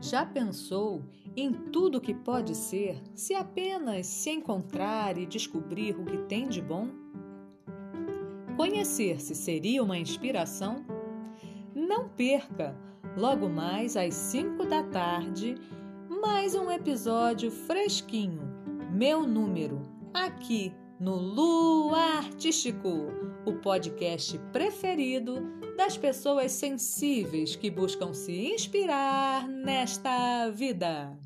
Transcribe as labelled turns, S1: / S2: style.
S1: Já pensou em tudo que pode ser se apenas se encontrar e descobrir o que tem de bom? Conhecer-se seria uma inspiração? Não perca, logo mais às 5 da tarde, mais um episódio fresquinho, meu número, aqui no Lu Artístico, o podcast preferido das pessoas sensíveis que buscam se inspirar nesta vida.